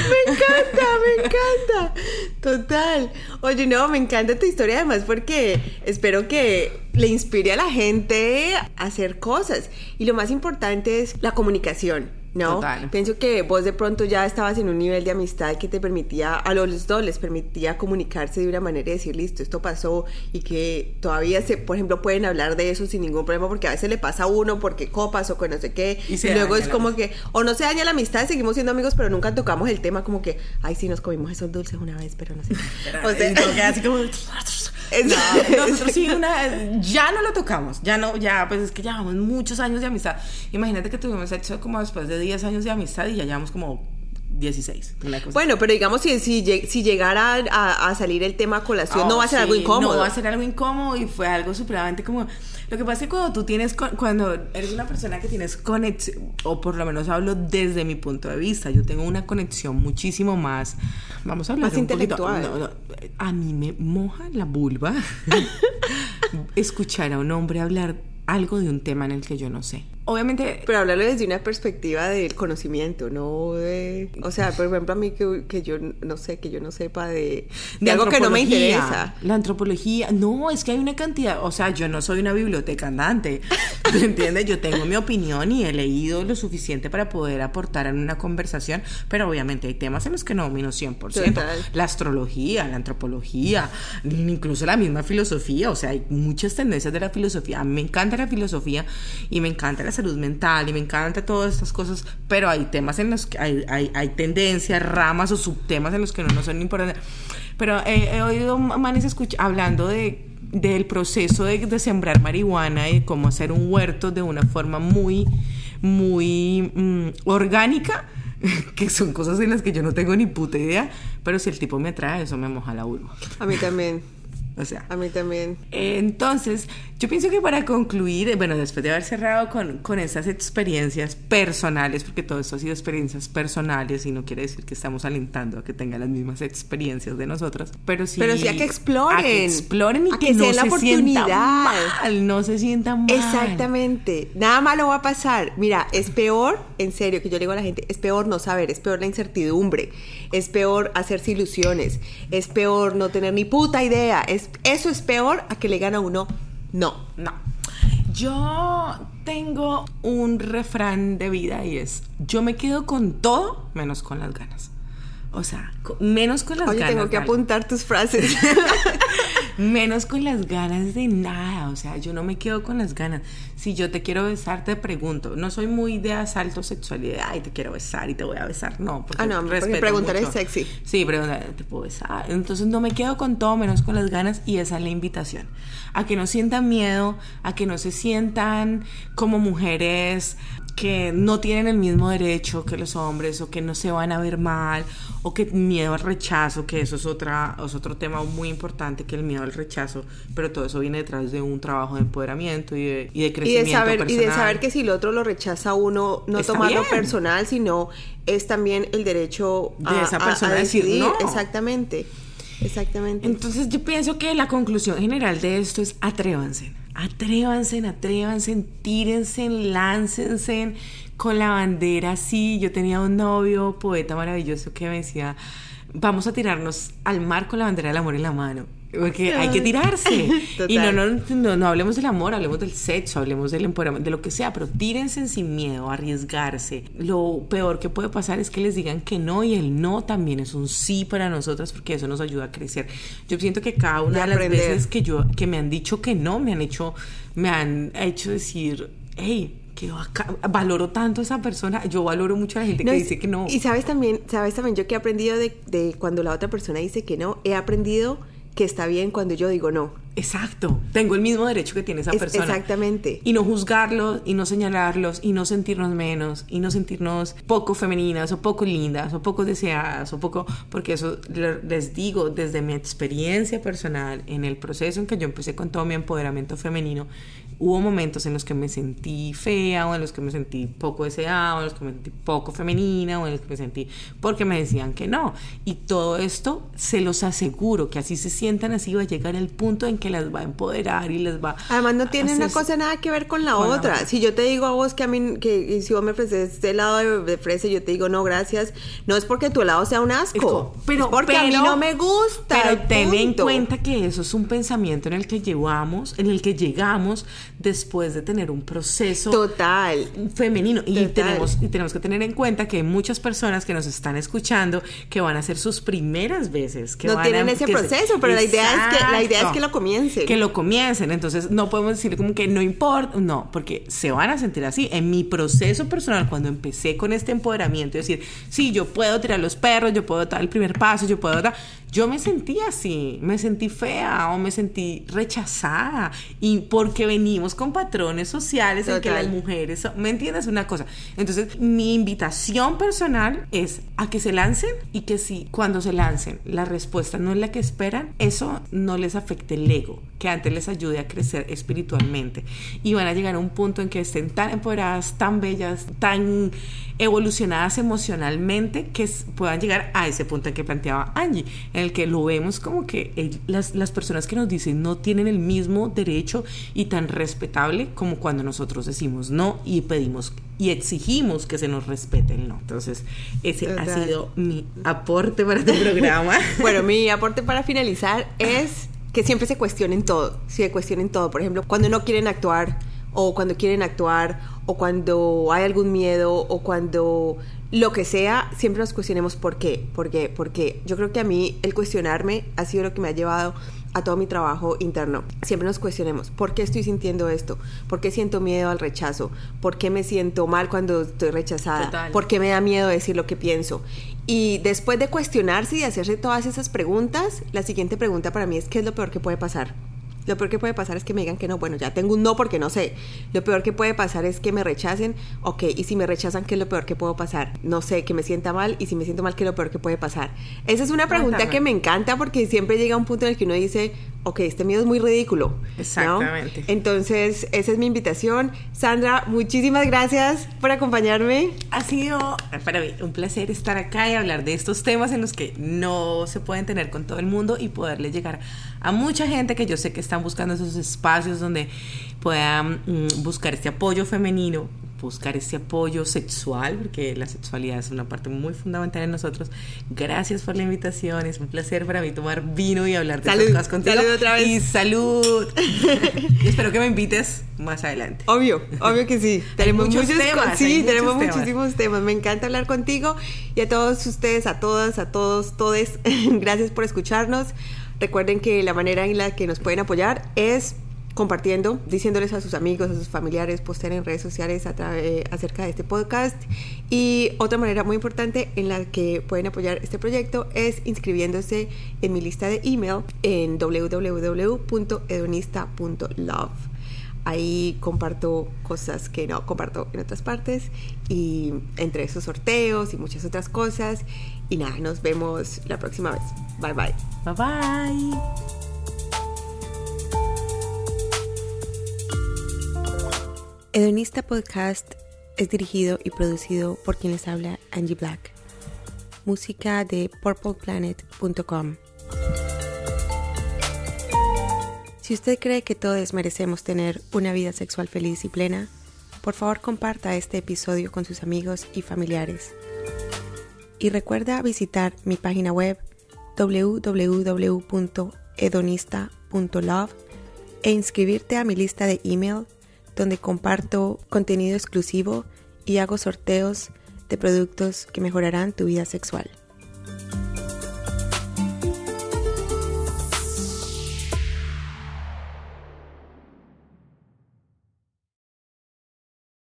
Me encanta, me encanta. Total. Oye, no, me encanta tu historia además porque espero que le inspire a la gente a hacer cosas. Y lo más importante es la comunicación. ¿No? Pienso que vos de pronto ya estabas en un nivel de amistad que te permitía, a los dos les permitía comunicarse de una manera y decir, listo, esto pasó y que todavía se, por ejemplo, pueden hablar de eso sin ningún problema porque a veces le pasa a uno porque copas o con no sé qué y, luego es como que, o no se daña la amistad, seguimos siendo amigos pero nunca tocamos el tema como que, ay, sí, nos comimos esos dulces una vez, pero no sé. (laughs) o sea, así como... (laughs)
nosotros sí una, (laughs) ya no lo tocamos, ya no, ya, pues es que llevamos muchos años de amistad. Imagínate que tuvimos sexo como después de 10 años de amistad y ya llevamos como 16.
Bueno, pero digamos, si, si, si llegara a, salir el tema colación, no va a ser algo incómodo.
No va a ser algo incómodo y fue algo supremamente como... Lo que pasa es que cuando tú tienes, cuando eres una persona que tienes conexión, o por lo menos hablo desde mi punto de vista, yo tengo una conexión muchísimo más, vamos a hablar
más intelectual.
a mí me moja la vulva (laughs) (laughs) escuchar a un hombre hablar algo de un tema en el que yo no sé. Obviamente...
Pero hablarlo desde una perspectiva del conocimiento, no de... O sea, por ejemplo, a mí que, yo no sé, que yo no sepa de, de, algo que no me interesa.
La antropología, no, es que hay una cantidad, o sea, yo no soy una biblioteca andante, (laughs) ¿me entiendes? Yo tengo mi opinión y he leído lo suficiente para poder aportar en una conversación, pero obviamente hay temas en los que no domino 100%. La astrología, la antropología, incluso la misma filosofía, o sea, hay muchas tendencias de la filosofía. A mí me encanta la filosofía y me encanta la salud mental y me encanta todas estas cosas, pero hay temas en los que hay, hay, tendencias, ramas o subtemas en los que no, no son importantes. Pero he oído manes hablando de del proceso de, de, sembrar marihuana y cómo hacer un huerto de una forma muy, muy mm, orgánica, (laughs) que son cosas en las que yo no tengo ni puta idea, pero si el tipo me atrae, eso me moja la vulva.
A mí también.
O sea.
A mí también.
Entonces, yo pienso que para concluir, bueno, después de haber cerrado con, con esas experiencias personales, porque todo esto ha sido experiencias personales y no quiere decir que estamos alentando a que tengan las mismas experiencias de nosotras, pero sí.
Pero sí a que exploren. A
que exploren y que, no se oportunidad. mal, no se sientan mal.
Exactamente. Nada malo va a pasar. Mira, es peor, en serio, que yo le digo a la gente, es peor no saber, es peor la incertidumbre, es peor hacerse ilusiones, es peor no tener ni puta idea, es, eso es peor a que le gana uno no,
no. Yo tengo un refrán de vida y es, yo me quedo con todo menos con las ganas. O sea, menos con las
Oye,
ganas.
tengo que apuntar tus frases. (laughs)
menos con las ganas de nada. O sea, yo no me quedo con las ganas. Si yo te quiero besar, te pregunto. No soy muy de asalto sexualidad. Ay, te quiero besar y te voy a besar. No,
porque ah, no, porque preguntar es sexy.
Sí, preguntar, te puedo besar. Entonces no me quedo con todo menos con las ganas y esa es la invitación. A que no sientan miedo, a que no se sientan como mujeres que no tienen el mismo derecho que los hombres o que no se van a ver mal o que miedo al rechazo, que eso es, otra, es otro tema muy importante que el miedo al rechazo, pero todo eso viene detrás de un trabajo de empoderamiento y de, y de crecimiento.
Y de, saber,
personal.
y de saber que si el otro lo rechaza uno, no tomarlo personal, sino es también el derecho
de esa persona a, decir no.
Exactamente. Exactamente.
Entonces yo pienso que la conclusión general de esto es atrévanse. Atrévanse, atrévanse, tírense, láncense, con la bandera sí. Yo tenía un novio, poeta maravilloso, que me decía, vamos a tirarnos al mar con la bandera del amor en la mano. Porque hay que tirarse. (laughs) y no, no, no, no, hablemos del amor, hablemos del sexo, hablemos del empoderamiento, de lo que sea, pero tírense sin miedo, arriesgarse. Lo peor que puede pasar es que les digan que no y el no también es un sí para nosotras porque eso nos ayuda a crecer. Yo siento que cada una de, las veces que yo que me han dicho que no, me han hecho me han hecho decir, hey, que valoro tanto a esa persona, yo valoro mucho a la gente que dice que no.
Y sabes también, sabes también yo que he aprendido de, de cuando la otra persona dice que no, he aprendido que está bien cuando yo digo no.
Exacto, tengo el mismo derecho que tiene esa persona.
Exactamente.
Y no juzgarlos, y no señalarlos, y no sentirnos menos, y no sentirnos poco femeninas, o poco lindas, o poco deseadas, o poco, porque eso les digo desde mi experiencia personal, en el proceso en que yo empecé con todo mi empoderamiento femenino, hubo momentos en los que me sentí fea o en los que me sentí poco deseada o en los que me sentí poco femenina o en los que me sentí porque me decían que no. Y todo esto se los aseguro que así se sientan así va a llegar el punto en que las va a empoderar y les va
Además no tiene una cosa nada que ver con la otra. Si yo te digo a vos que a mí que si vos me ofreces este helado de, fresa yo te digo no gracias, no es porque tu helado sea un asco, pero porque a mí no me gusta.
Pero ten en cuenta que eso es un pensamiento en el que llevamos, en el que llegamos después de tener un proceso
total.
femenino. Y tenemos y tenemos que tener en cuenta que hay muchas personas que nos están escuchando que van a ser sus primeras veces que
no tienen ese proceso pero la idea es que la idea es que lo comiencen.
Que lo comiencen. Entonces no podemos decir como que no importa no porque se van a sentir así. En mi proceso personal cuando empecé con este empoderamiento decir sí yo puedo tirar los perros yo puedo dar el primer paso yo puedo dar yo me sentí así, me sentí fea o me sentí rechazada. Y porque venimos con patrones sociales en que las mujeres, ¿me entiendes una cosa? Entonces, mi invitación personal es a que se lancen y que si cuando se lancen la respuesta no es la que esperan, eso no les afecte el ego, que antes les ayude a crecer espiritualmente. Y van a llegar a un punto en que estén tan empoderadas, tan bellas, tan evolucionadas emocionalmente, que puedan llegar a ese punto en que planteaba Angie, en el que lo vemos como que las, las personas que nos dicen no tienen el mismo derecho y tan respetable como cuando nosotros decimos no y pedimos y exigimos que se nos respete el no. Entonces, ese ha sido mi aporte para este programa. (laughs)
bueno, mi aporte para finalizar es que siempre se cuestionen todo, se cuestionen todo. Por ejemplo, cuando no quieren actuar o cuando quieren actuar o cuando hay algún miedo o cuando lo que sea, siempre nos cuestionemos por qué, por qué, porque yo creo que a mí el cuestionarme ha sido lo que me ha llevado a todo mi trabajo interno. Siempre nos cuestionemos, ¿por qué estoy sintiendo esto? ¿Por qué siento miedo al rechazo? ¿Por qué me siento mal cuando estoy rechazada? ¿Por qué me da miedo decir lo que pienso? Y después de cuestionarse y hacerse todas esas preguntas, la siguiente pregunta para mí es, ¿qué es lo peor que puede pasar? Lo peor que puede pasar es que me digan que no. Bueno, ya tengo un no porque no sé. Lo peor que puede pasar es que me rechacen. Ok, y si me rechazan, ¿qué es lo peor que puedo pasar? No sé, que me sienta mal. Y si me siento mal, ¿qué es lo peor que puede pasar? Esa es una pregunta que me encanta porque siempre llega un punto en el que uno dice, ok, este miedo es muy ridículo. Exactamente. Entonces, esa es mi invitación. Sandra, muchísimas gracias por acompañarme.
Ha sido para mí un placer estar acá y hablar de estos temas en los que no se pueden tener con todo el mundo y poderle llegar a mucha gente que yo sé que están buscando esos espacios donde puedan mm, buscar este apoyo femenino buscar ese apoyo sexual, porque la sexualidad es una parte muy fundamental en nosotros. Gracias por la invitación, es un placer para mí tomar vino y hablar de salud, cosas contigo.
Salud otra vez.
Y salud. (laughs) y espero que me invites más adelante.
Obvio, obvio que sí. Tenemos muchos, temas. Sí, tenemos muchísimos temas. Me encanta hablar contigo y a todos ustedes, a todas, a todos, todes. (laughs) Gracias por escucharnos. Recuerden que la manera en la que nos pueden apoyar es compartiendo, diciéndoles a sus amigos, a sus familiares, postear en redes sociales acerca de este podcast. Y otra manera muy importante en la que pueden apoyar este proyecto es inscribiéndose en mi lista de email en www.edonista.love. Ahí comparto cosas que no comparto en otras partes y entre esos sorteos y muchas otras cosas. Y nada, nos vemos la próxima vez. Bye bye.
Bye bye.
Hedonista Podcast es dirigido y producido por quien les habla Angie Black. Música de purpleplanet.com. Si usted cree que todos merecemos tener una vida sexual feliz y plena, por favor comparta este episodio con sus amigos y familiares. Y recuerda visitar mi página web www.edonista.love e inscribirte a mi lista de email donde comparto contenido exclusivo y hago sorteos de productos que mejorarán tu vida sexual.